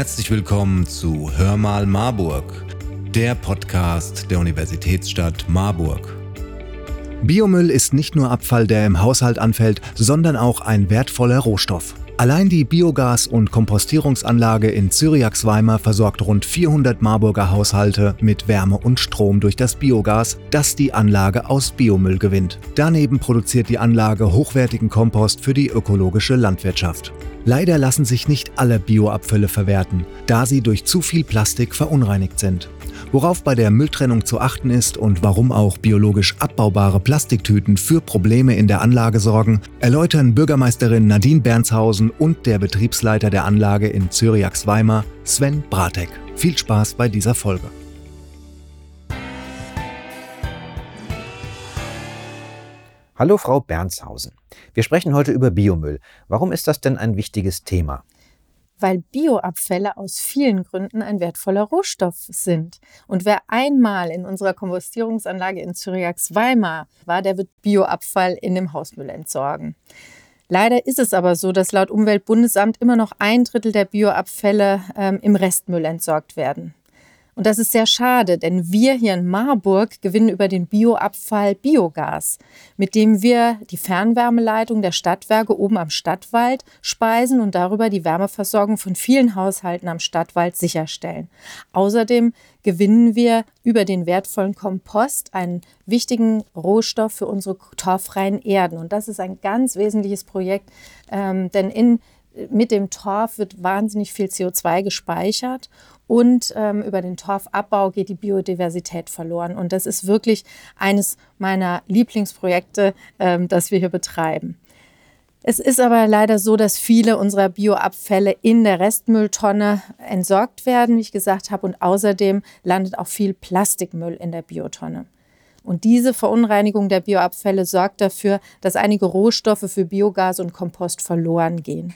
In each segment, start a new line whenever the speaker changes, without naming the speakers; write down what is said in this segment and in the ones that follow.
Herzlich willkommen zu Hör mal Marburg, der Podcast der Universitätsstadt Marburg. Biomüll ist nicht nur Abfall, der im Haushalt anfällt, sondern auch ein wertvoller Rohstoff. Allein die Biogas- und Kompostierungsanlage in Zyriax-Weimar versorgt rund 400 Marburger Haushalte mit Wärme und Strom durch das Biogas, das die Anlage aus Biomüll gewinnt. Daneben produziert die Anlage hochwertigen Kompost für die ökologische Landwirtschaft. Leider lassen sich nicht alle Bioabfälle verwerten, da sie durch zu viel Plastik verunreinigt sind. Worauf bei der Mülltrennung zu achten ist und warum auch biologisch abbaubare Plastiktüten für Probleme in der Anlage sorgen, erläutern Bürgermeisterin Nadine Bernshausen und der Betriebsleiter der Anlage in Zyriax-Weimar, Sven Bratek. Viel Spaß bei dieser Folge.
Hallo Frau Bernshausen. Wir sprechen heute über Biomüll. Warum ist das denn ein wichtiges Thema?
Weil Bioabfälle aus vielen Gründen ein wertvoller Rohstoff sind. Und wer einmal in unserer Kompostierungsanlage in Zyriax-Weimar war, der wird Bioabfall in dem Hausmüll entsorgen. Leider ist es aber so, dass laut Umweltbundesamt immer noch ein Drittel der Bioabfälle ähm, im Restmüll entsorgt werden. Und das ist sehr schade, denn wir hier in Marburg gewinnen über den Bioabfall Biogas, mit dem wir die Fernwärmeleitung der Stadtwerke oben am Stadtwald speisen und darüber die Wärmeversorgung von vielen Haushalten am Stadtwald sicherstellen. Außerdem gewinnen wir über den wertvollen Kompost einen wichtigen Rohstoff für unsere torffreien Erden. Und das ist ein ganz wesentliches Projekt, ähm, denn in mit dem Torf wird wahnsinnig viel CO2 gespeichert und ähm, über den Torfabbau geht die Biodiversität verloren. Und das ist wirklich eines meiner Lieblingsprojekte, ähm, das wir hier betreiben. Es ist aber leider so, dass viele unserer Bioabfälle in der Restmülltonne entsorgt werden, wie ich gesagt habe, und außerdem landet auch viel Plastikmüll in der Biotonne. Und diese Verunreinigung der Bioabfälle sorgt dafür, dass einige Rohstoffe für Biogas und Kompost verloren gehen.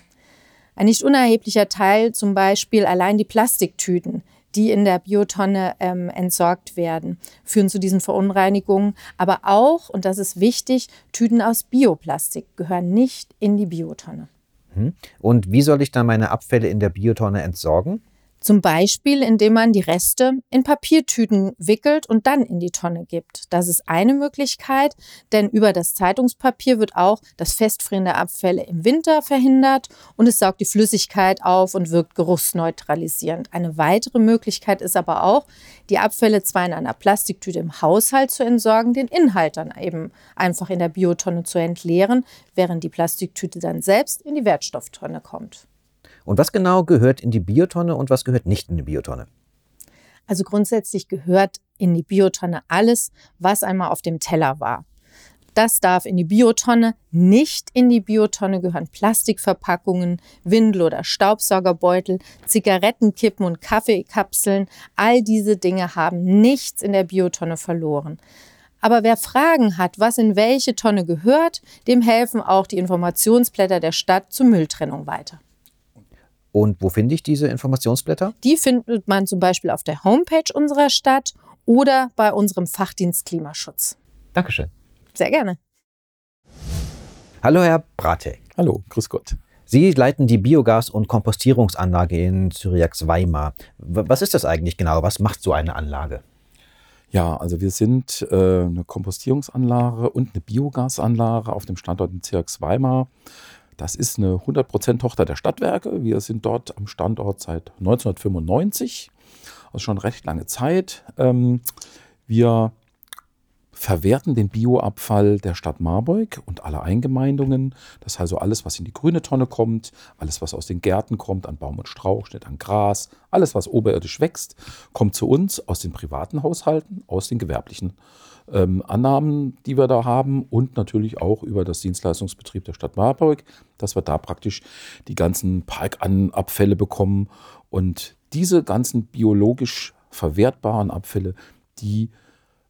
Ein nicht unerheblicher Teil, zum Beispiel allein die Plastiktüten, die in der Biotonne ähm, entsorgt werden, führen zu diesen Verunreinigungen. Aber auch, und das ist wichtig, Tüten aus Bioplastik gehören nicht in die Biotonne.
Hm. Und wie soll ich dann meine Abfälle in der Biotonne entsorgen?
Zum Beispiel, indem man die Reste in Papiertüten wickelt und dann in die Tonne gibt. Das ist eine Möglichkeit, denn über das Zeitungspapier wird auch das Festfrieren der Abfälle im Winter verhindert und es saugt die Flüssigkeit auf und wirkt geruchsneutralisierend. Eine weitere Möglichkeit ist aber auch, die Abfälle zwar in einer Plastiktüte im Haushalt zu entsorgen, den Inhalt dann eben einfach in der Biotonne zu entleeren, während die Plastiktüte dann selbst in die Wertstofftonne kommt.
Und was genau gehört in die Biotonne und was gehört nicht in die Biotonne?
Also grundsätzlich gehört in die Biotonne alles, was einmal auf dem Teller war. Das darf in die Biotonne. Nicht in die Biotonne gehören Plastikverpackungen, Windel- oder Staubsaugerbeutel, Zigarettenkippen und Kaffeekapseln. All diese Dinge haben nichts in der Biotonne verloren. Aber wer Fragen hat, was in welche Tonne gehört, dem helfen auch die Informationsblätter der Stadt zur Mülltrennung weiter.
Und wo finde ich diese Informationsblätter?
Die findet man zum Beispiel auf der Homepage unserer Stadt oder bei unserem Fachdienst Klimaschutz.
Dankeschön.
Sehr gerne.
Hallo, Herr Bratek.
Hallo, grüß Gott.
Sie leiten die Biogas- und Kompostierungsanlage in Zyriax-Weimar. Was ist das eigentlich genau? Was macht so eine Anlage?
Ja, also wir sind äh, eine Kompostierungsanlage und eine Biogasanlage auf dem Standort in Zyriax-Weimar. Das ist eine 100% Tochter der Stadtwerke. Wir sind dort am Standort seit 1995, also schon recht lange Zeit. Ähm, wir verwerten den Bioabfall der Stadt Marburg und aller Eingemeindungen. Das heißt also alles, was in die grüne Tonne kommt, alles, was aus den Gärten kommt, an Baum und Strauchschnitt, an Gras, alles, was oberirdisch wächst, kommt zu uns aus den privaten Haushalten, aus den gewerblichen ähm, Annahmen, die wir da haben und natürlich auch über das Dienstleistungsbetrieb der Stadt Marburg, dass wir da praktisch die ganzen Parkanabfälle bekommen und diese ganzen biologisch verwertbaren Abfälle, die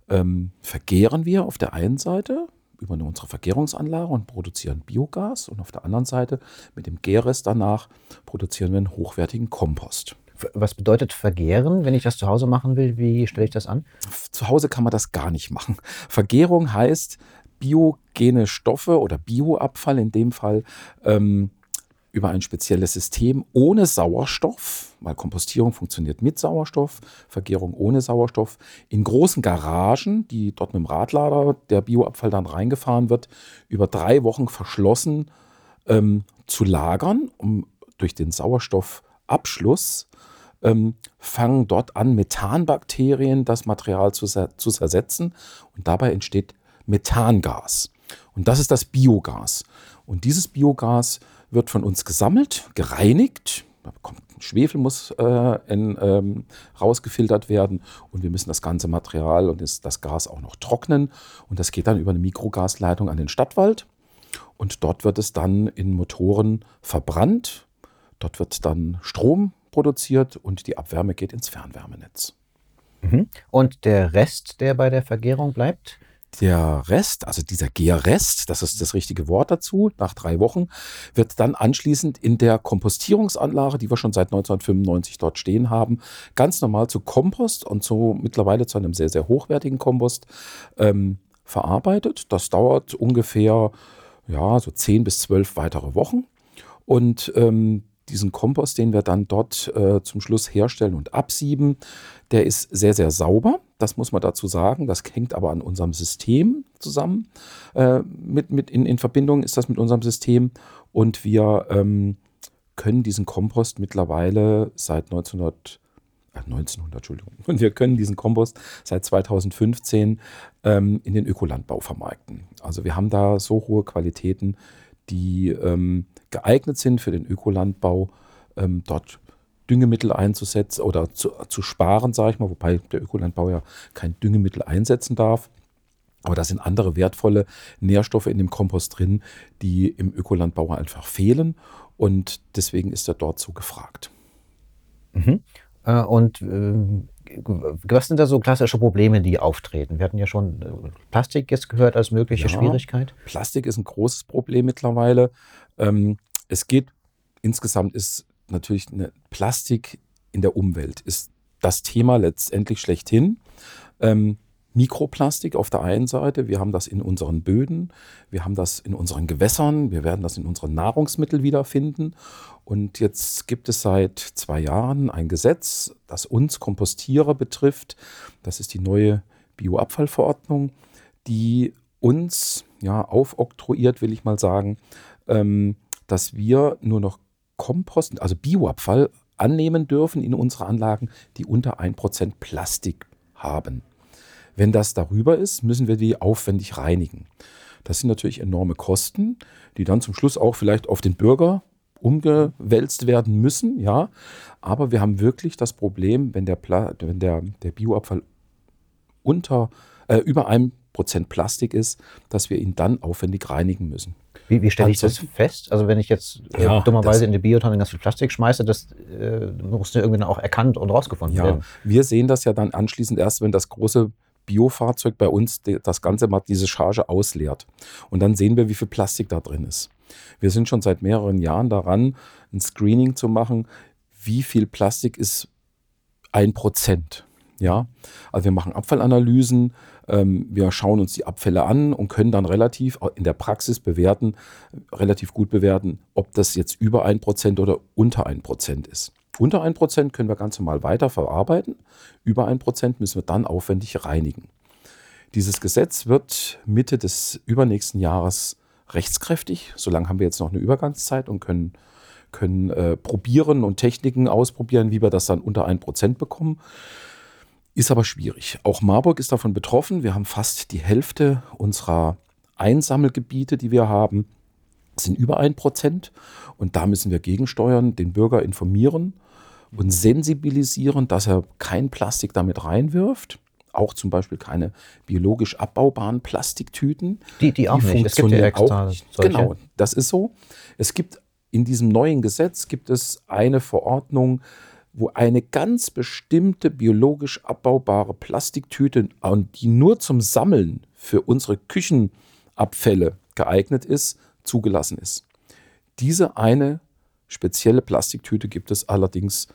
ähm, vergehren wir auf der einen Seite über unsere Vergärungsanlage und produzieren Biogas und auf der anderen Seite mit dem Gärrest danach produzieren wir einen hochwertigen Kompost.
Was bedeutet vergären, wenn ich das zu Hause machen will? Wie stelle ich das an?
Zu Hause kann man das gar nicht machen. Vergärung heißt, biogene Stoffe oder Bioabfall in dem Fall ähm, über ein spezielles System ohne Sauerstoff, weil Kompostierung funktioniert mit Sauerstoff, Vergärung ohne Sauerstoff, in großen Garagen, die dort mit dem Radlader der Bioabfall dann reingefahren wird, über drei Wochen verschlossen ähm, zu lagern, um durch den Sauerstoffabschluss ähm, fangen dort an, Methanbakterien das Material zu, zu zersetzen und dabei entsteht Methangas. Und das ist das Biogas. Und dieses Biogas wird von uns gesammelt, gereinigt. Da kommt Schwefel muss äh, in, ähm, rausgefiltert werden und wir müssen das ganze Material und das, das Gas auch noch trocknen. Und das geht dann über eine Mikrogasleitung an den Stadtwald. Und dort wird es dann in Motoren verbrannt. Dort wird dann Strom produziert und die Abwärme geht ins Fernwärmenetz.
Mhm. Und der Rest, der bei der Vergärung bleibt?
Der Rest, also dieser Gärrest, das ist das richtige Wort dazu, nach drei Wochen, wird dann anschließend in der Kompostierungsanlage, die wir schon seit 1995 dort stehen haben, ganz normal zu Kompost und so mittlerweile zu einem sehr, sehr hochwertigen Kompost ähm, verarbeitet. Das dauert ungefähr ja, so zehn bis zwölf weitere Wochen. Und ähm, diesen Kompost, den wir dann dort äh, zum Schluss herstellen und absieben, der ist sehr, sehr sauber. Das muss man dazu sagen. Das hängt aber an unserem System zusammen. Äh, mit, mit in, in Verbindung ist das mit unserem System. Und wir ähm, können diesen Kompost mittlerweile seit 1900 1900, äh, Entschuldigung. Und wir können diesen Kompost seit 2015 ähm, in den Ökolandbau vermarkten. Also wir haben da so hohe Qualitäten, die ähm, geeignet sind für den Ökolandbau, ähm, dort Düngemittel einzusetzen oder zu, zu sparen, sage ich mal, wobei der Ökolandbau ja kein Düngemittel einsetzen darf. Aber da sind andere wertvolle Nährstoffe in dem Kompost drin, die im Ökolandbau einfach fehlen. Und deswegen ist er dort so gefragt.
Mhm. Äh, und äh, was sind da so klassische Probleme, die auftreten? Wir hatten ja schon äh, Plastik jetzt gehört als mögliche ja, Schwierigkeit.
Plastik ist ein großes Problem mittlerweile. Ähm, es geht insgesamt ist natürlich eine Plastik in der Umwelt ist das Thema letztendlich schlechthin. Ähm, Mikroplastik auf der einen Seite, wir haben das in unseren Böden, wir haben das in unseren Gewässern, wir werden das in unseren Nahrungsmitteln wiederfinden. Und jetzt gibt es seit zwei Jahren ein Gesetz, das uns Kompostierer betrifft. Das ist die neue Bioabfallverordnung, die uns ja aufoktroyiert, will ich mal sagen, ähm, dass wir nur noch Kompost, also Bioabfall annehmen dürfen in unsere Anlagen, die unter 1% Plastik haben. Wenn das darüber ist, müssen wir die aufwendig reinigen. Das sind natürlich enorme Kosten, die dann zum Schluss auch vielleicht auf den Bürger umgewälzt werden müssen, ja. Aber wir haben wirklich das Problem, wenn der, Pla wenn der, der Bioabfall unter, äh, über einem Prozent Plastik ist, dass wir ihn dann aufwendig reinigen müssen.
Wie, wie stelle ich das fest? Also wenn ich jetzt äh, ja, dummerweise in die Biotonne ganz viel Plastik schmeiße, das äh, muss ja irgendwie dann auch erkannt und rausgefunden ja, werden.
Wir sehen das ja dann anschließend erst, wenn das große Biofahrzeug bei uns das Ganze mal diese Charge ausleert. Und dann sehen wir, wie viel Plastik da drin ist. Wir sind schon seit mehreren Jahren daran, ein Screening zu machen, wie viel Plastik ist ein Prozent. Ja, also wir machen Abfallanalysen, ähm, wir schauen uns die Abfälle an und können dann relativ in der Praxis bewerten, relativ gut bewerten, ob das jetzt über ein Prozent oder unter ein Prozent ist. Unter ein Prozent können wir ganz normal weiter verarbeiten. Über ein Prozent müssen wir dann aufwendig reinigen. Dieses Gesetz wird Mitte des übernächsten Jahres rechtskräftig. Solange haben wir jetzt noch eine Übergangszeit und können, können äh, probieren und Techniken ausprobieren, wie wir das dann unter ein Prozent bekommen. Ist aber schwierig. Auch Marburg ist davon betroffen. Wir haben fast die Hälfte unserer Einsammelgebiete, die wir haben, sind über ein Prozent. Und da müssen wir gegensteuern, den Bürger informieren und sensibilisieren, dass er kein Plastik damit reinwirft. Auch zum Beispiel keine biologisch abbaubaren Plastiktüten.
Die, die auch die nicht. Es gibt ja extra
Genau, das ist so. Es gibt in diesem neuen Gesetz gibt es eine Verordnung, wo eine ganz bestimmte biologisch abbaubare Plastiktüte, die nur zum Sammeln für unsere Küchenabfälle geeignet ist, zugelassen ist. Diese eine spezielle Plastiktüte gibt es allerdings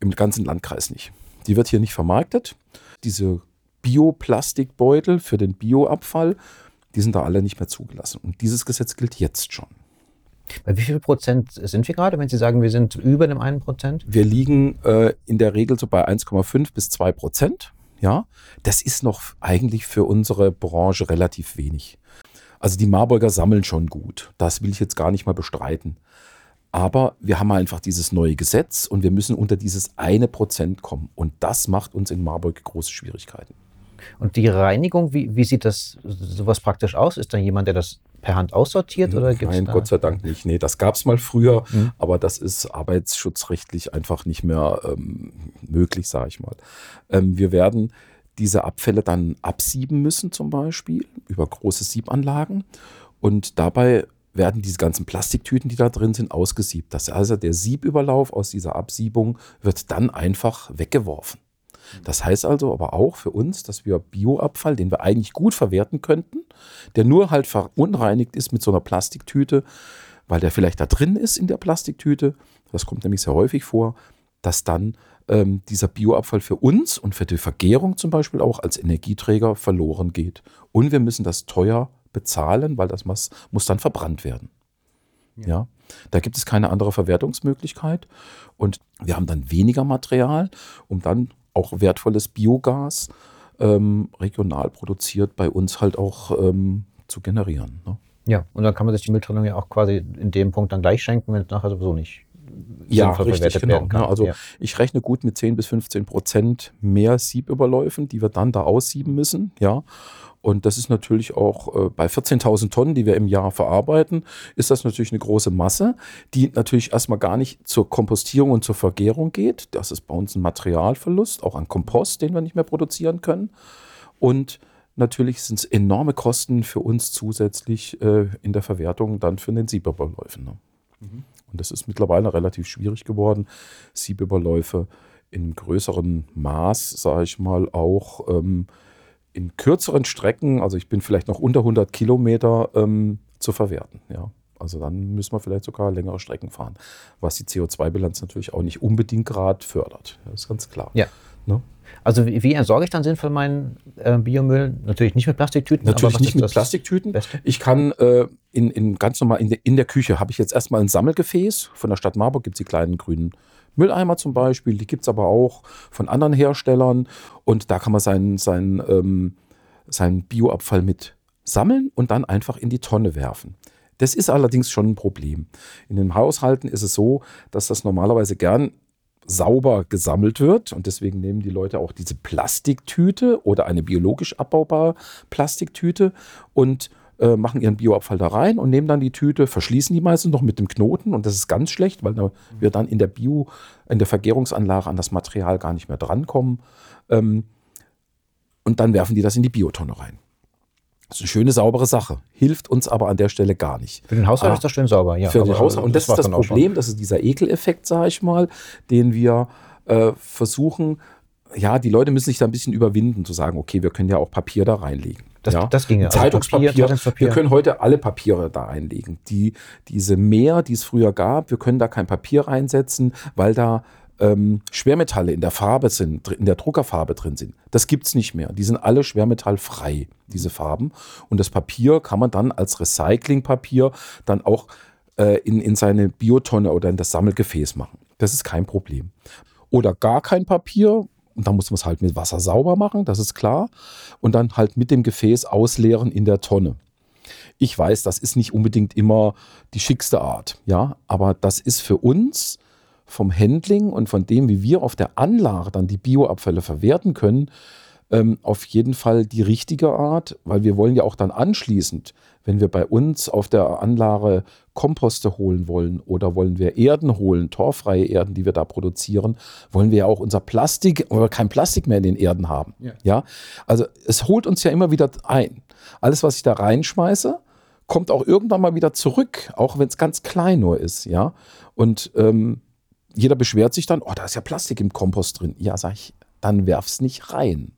im ganzen Landkreis nicht. Die wird hier nicht vermarktet. Diese Bioplastikbeutel für den Bioabfall, die sind da alle nicht mehr zugelassen. Und dieses Gesetz gilt jetzt schon.
Bei wie viel Prozent sind wir gerade, wenn Sie sagen, wir sind über dem einen Prozent?
Wir liegen äh, in der Regel so bei 1,5 bis 2 Prozent. Ja, das ist noch eigentlich für unsere Branche relativ wenig. Also die Marburger sammeln schon gut. Das will ich jetzt gar nicht mal bestreiten. Aber wir haben einfach dieses neue Gesetz und wir müssen unter dieses eine Prozent kommen. Und das macht uns in Marburg große Schwierigkeiten.
Und die Reinigung, wie, wie sieht das sowas praktisch aus? Ist da jemand, der das per Hand aussortiert? Oder gibt's
Nein,
da?
Gott sei Dank nicht. Nee, das gab es mal früher,
Mhm.
aber das ist arbeitsschutzrechtlich einfach nicht mehr ähm, möglich, sage ich mal. Ähm, wir werden diese Abfälle dann absieben müssen, zum Beispiel, über große Siebanlagen. Und dabei werden diese ganzen Plastiktüten, die da drin sind, ausgesiebt. Das heißt, also der Siebüberlauf aus dieser Absiebung wird dann einfach weggeworfen. Das heißt also aber auch für uns, dass wir Bioabfall, den wir eigentlich gut verwerten könnten, der nur halt verunreinigt ist mit so einer Plastiktüte, weil der vielleicht da drin ist in der Plastiktüte, das kommt nämlich sehr häufig vor, dass dann ähm, dieser Bioabfall für uns und für die Vergärung zum Beispiel auch als Energieträger verloren geht. Und wir müssen das teuer bezahlen, weil das muss, muss dann verbrannt werden. Ja. da gibt es keine andere Verwertungsmöglichkeit und wir haben dann weniger Material, um dann auch wertvolles Biogas ähm, regional produziert bei uns halt auch ähm, zu generieren. Ne?
Ja, und dann kann man sich die Mülltrennung ja auch quasi in dem Punkt dann gleich schenken, wenn es nachher sowieso nicht
Ja, richtig, genau.
werden kann.
Ne, also
ja.
ich rechne gut mit 10 bis 15 Prozent mehr Siebüberläufen, die wir dann da aussieben müssen. Ja. Und das ist natürlich auch äh, bei 14.000 Tonnen, die wir im Jahr verarbeiten, ist das natürlich eine große Masse, die natürlich erstmal gar nicht zur Kompostierung und zur Vergärung geht. Das ist bei uns ein Materialverlust, auch an Kompost, den wir nicht mehr produzieren können. Und natürlich sind es enorme Kosten für uns zusätzlich äh, in der Verwertung dann für den Siebüberläufen. Ne? Und das ist mittlerweile relativ schwierig geworden, Siebüberläufe in größeren Maß, sage ich mal, auch ähm, in kürzeren Strecken, also ich bin vielleicht noch unter 100 Kilometer, ähm, zu verwerten. Ja. Also dann müssen wir vielleicht sogar längere Strecken fahren, was die CO2-Bilanz natürlich auch nicht unbedingt gerade fördert. Das ist ganz klar.
Ja.
Ne?
Also wie, wie entsorge ich dann sinnvoll meinen äh, Biomüll? Natürlich nicht mit Plastiktüten. aber
Natürlich nicht mit Plastiktüten.
Beste?
Ich kann äh, in, in ganz normal in der, in der Küche habe ich jetzt erstmal ein Sammelgefäß. Von der Stadt Marburg gibt es die kleinen grünen Mülleimer zum Beispiel. Die gibt es aber auch von anderen Herstellern. Und da kann man seinen, seinen, ähm, seinen Bioabfall mit sammeln und dann einfach in die Tonne werfen. Das ist allerdings schon ein Problem. In den Haushalten ist es so, dass das normalerweise gern sauber gesammelt wird und deswegen nehmen die Leute auch diese Plastiktüte oder eine biologisch abbaubare Plastiktüte und äh, machen ihren Bioabfall da rein und nehmen dann die Tüte, verschließen die meistens noch mit dem Knoten und das ist ganz schlecht, weil da wir dann in der Bio, in der Vergärungsanlage an das Material gar nicht mehr drankommen. Ähm, und dann werfen die das in die Biotonne rein. Das ist eine schöne, saubere Sache. Hilft uns aber an der Stelle gar nicht.
Für den Haushalt
Ah,
ist das schön sauber, ja.
für den
aber
Haushalt. Und das,
war's
ist das. Problem, das ist dieser Ekeleffekt, sage ich mal, den wir äh, versuchen, ja, die Leute müssen sich da ein bisschen überwinden, zu sagen, okay, wir können ja auch Papier da reinlegen.
Das-
ja?
das ginge. Also
Zeitungspapier.
Papier, Zeitungspapier.
Wir können heute alle Papiere da einlegen. Die, diese Mehr, die es früher gab, wir können da kein Papier reinsetzen, weil da ähm, Schwermetalle in der Farbe sind, in der Druckerfarbe drin sind. Das gibt's nicht mehr. Die sind alle schwermetallfrei, diese Farben. Und das Papier kann man dann als Recyclingpapier dann auch äh, in, in seine Biotonne oder in das Sammelgefäß machen. Das ist kein Problem. Oder gar kein Papier. Und dann muss man es halt mit Wasser sauber machen, das ist klar. Und dann halt mit dem Gefäß ausleeren in der Tonne. Ich weiß, das ist nicht unbedingt immer die schickste Art, ja, aber das ist für uns vom Handling und von dem, wie wir auf der Anlage dann die Bioabfälle verwerten können, ähm, auf jeden Fall die richtige Art, weil wir wollen ja auch dann anschließend, wenn wir bei uns auf der Anlage Komposte holen wollen oder wollen wir Erden holen, torfreie Erden, die wir da produzieren, wollen wir ja auch unser Plastik oder kein Plastik mehr in den Erden haben.
Ja.
ja, also es holt uns ja immer wieder ein. Alles, was ich da reinschmeiße, kommt auch irgendwann mal wieder zurück, auch wenn es ganz klein nur ist, ja. Und ähm, jeder beschwert sich dann, oh, da ist ja Plastik im Kompost drin. Ja, sag ich, dann werf's nicht rein.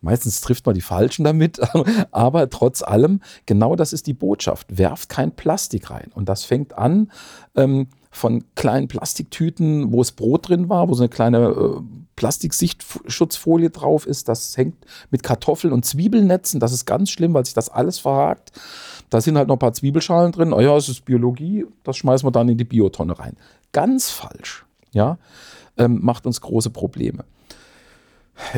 Meistens trifft man die Falschen damit, aber trotz allem, genau das ist die Botschaft. Werft kein Plastik rein. Und das fängt an ähm, von kleinen Plastiktüten, wo es Brot drin war, wo so eine kleine äh, Plastiksichtschutzfolie drauf ist. Das hängt mit Kartoffeln und Zwiebelnetzen. Das ist ganz schlimm, weil sich das alles verhakt. Da sind halt noch ein paar Zwiebelschalen drin. Oh ja, es ist Biologie, das schmeißen wir dann in die Biotonne rein. Ganz falsch. Ja, ähm, macht uns große Probleme.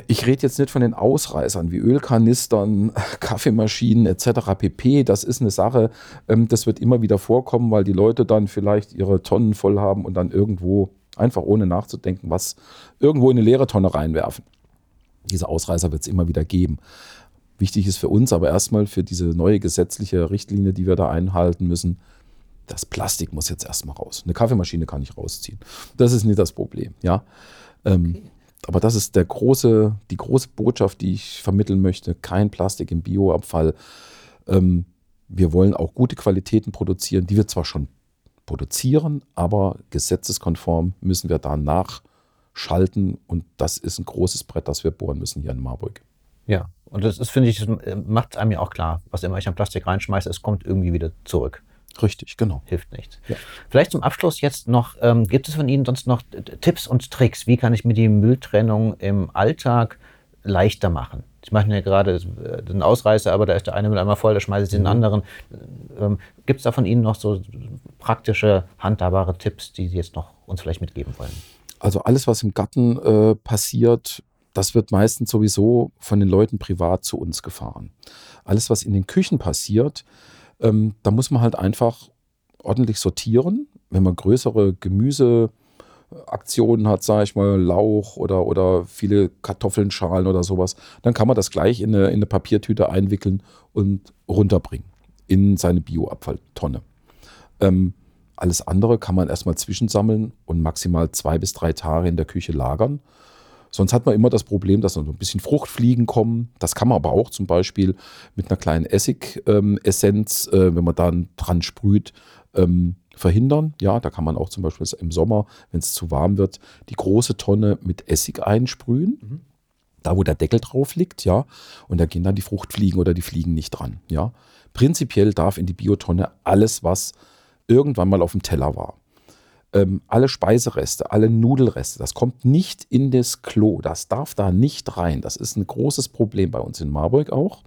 Ich rede jetzt nicht von den Ausreißern wie Ölkanistern, Kaffeemaschinen etc. pp. Das ist eine Sache, ähm, das wird immer wieder vorkommen, weil die Leute dann vielleicht ihre Tonnen voll haben und dann irgendwo einfach ohne nachzudenken was irgendwo in eine leere Tonne reinwerfen. Diese Ausreißer wird es immer wieder geben. Wichtig ist für uns aber erstmal für diese neue gesetzliche Richtlinie, die wir da einhalten müssen, das Plastik muss jetzt erstmal raus. Eine Kaffeemaschine kann ich rausziehen. Das ist nicht das Problem. Ja. Ähm, okay. Aber das ist der große, die große Botschaft, die ich vermitteln möchte. Kein Plastik im Bioabfall. Ähm, wir wollen auch gute Qualitäten produzieren, die wir zwar schon produzieren, aber gesetzeskonform müssen wir da nachschalten. Und das ist ein großes Brett, das wir bohren müssen hier in Marburg.
Ja, und das ist, finde ich, macht einem ja auch klar, was immer ich an Plastik reinschmeiße, es kommt irgendwie wieder zurück.
Richtig, genau.
Hilft nichts. Ja. Vielleicht zum Abschluss jetzt noch, ähm, gibt es von Ihnen sonst noch Tipps und Tricks? Wie kann ich mir die Mülltrennung im Alltag leichter machen? Ich mache mir gerade den äh, Ausreißer, aber da ist der eine Mülleimer voll, da schmeiße ich den mhm. anderen. Ähm, gibt es da von Ihnen noch so praktische, handhabbare Tipps, die Sie jetzt noch uns vielleicht mitgeben wollen?
Also alles, was im Garten äh, passiert, das wird meistens sowieso von den Leuten privat zu uns gefahren. Alles, was in den Küchen passiert, ähm, da muss man halt einfach ordentlich sortieren. Wenn man größere Gemüseaktionen hat, sage ich mal, Lauch oder, oder viele Kartoffeln, Schalen oder sowas, dann kann man das gleich in eine, in eine Papiertüte einwickeln und runterbringen in seine Bioabfalltonne. Ähm, alles andere kann man erstmal zwischensammeln und maximal zwei bis drei Tage in der Küche lagern. Sonst hat man immer das Problem, dass noch ein bisschen Fruchtfliegen kommen. Das kann man aber auch zum Beispiel mit einer kleinen Essigessenz, ähm, äh, wenn man dann dran sprüht, ähm, verhindern. Ja, da kann man auch zum Beispiel im Sommer, wenn es zu warm wird, die große Tonne mit Essig einsprühen. Mhm. Da, wo der Deckel drauf liegt, ja, und da gehen dann die Fruchtfliegen oder die Fliegen nicht dran, ja. Prinzipiell darf in die Biotonne alles, was irgendwann mal auf dem Teller war, ähm, alle Speisereste, alle Nudelreste, das kommt nicht in das Klo. Das darf da nicht rein. Das ist ein großes Problem bei uns in Marburg auch.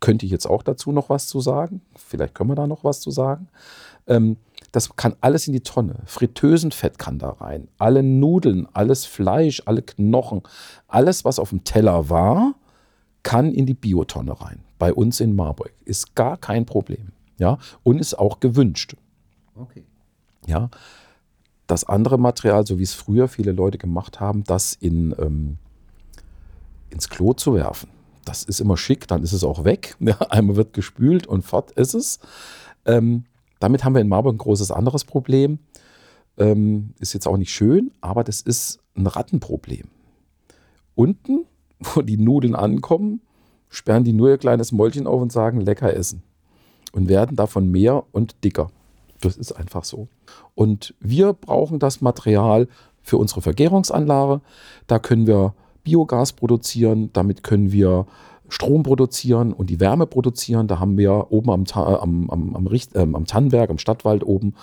Könnte ich jetzt auch dazu noch was zu sagen? Vielleicht können wir da noch was zu sagen. Ähm, das kann alles in die Tonne. Fritteusenfett kann da rein. Alle Nudeln, alles Fleisch, alle Knochen, alles, was auf dem Teller war, kann in die Biotonne rein. Bei uns in Marburg. Ist gar kein Problem. Ja, und ist auch gewünscht. Okay. Ja, das andere Material, so wie es früher viele Leute gemacht haben, das in, ähm, ins Klo zu werfen. Das ist immer schick, dann ist es auch weg. Ja, einmal wird gespült und fort ist es. Ähm, damit haben wir in Marburg ein großes anderes Problem. Ähm, ist jetzt auch nicht schön, aber das ist ein Rattenproblem. Unten, wo die Nudeln ankommen, sperren die nur ihr kleines Mäulchen auf und sagen lecker essen. Und werden davon mehr und dicker. Das ist einfach so. Und wir brauchen das Material für unsere Vergärungsanlage. Da können wir Biogas produzieren, damit können wir Strom produzieren und die Wärme produzieren. Da haben wir oben am, am, am, am, Richt, ähm, am Tannenberg, am Stadtwald oben,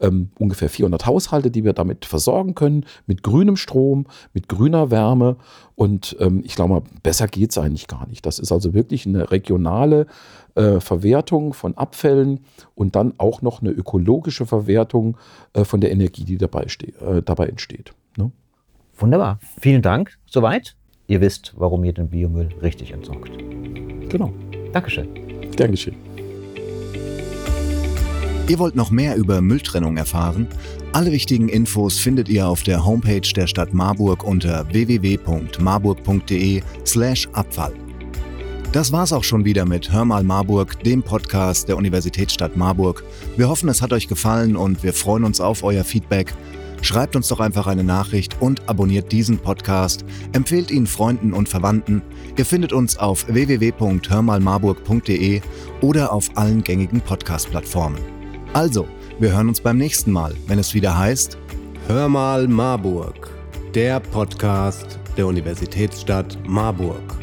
ähm, ungefähr 400 Haushalte, die wir damit versorgen können, mit grünem Strom, mit grüner Wärme. Und ähm, ich glaube mal, besser geht es eigentlich gar nicht. Das ist also wirklich eine regionale äh, Verwertung von Abfällen und dann auch noch eine ökologische Verwertung äh, von der Energie, die dabei, äh, dabei entsteht. Ne?
Wunderbar. Vielen Dank. Soweit. Ihr wisst, warum ihr den Biomüll richtig entsorgt.
Genau.
Dankeschön.
Gern geschehen.
Ihr wollt noch mehr über Mülltrennung erfahren? Alle wichtigen Infos findet ihr auf der Homepage der Stadt Marburg unter www.marburg.de/abfall. Das war's auch schon wieder mit Hör mal Marburg, dem Podcast der Universitätsstadt Marburg. Wir hoffen, es hat euch gefallen und wir freuen uns auf euer Feedback. Schreibt uns doch einfach eine Nachricht und abonniert diesen Podcast. Empfehlt ihn Freunden und Verwandten. Ihr findet uns auf www.hörmalmarburg.de oder auf allen gängigen Podcast-Plattformen. Also, wir hören uns beim nächsten Mal, wenn es wieder heißt Hör mal Marburg, der Podcast der Universitätsstadt Marburg.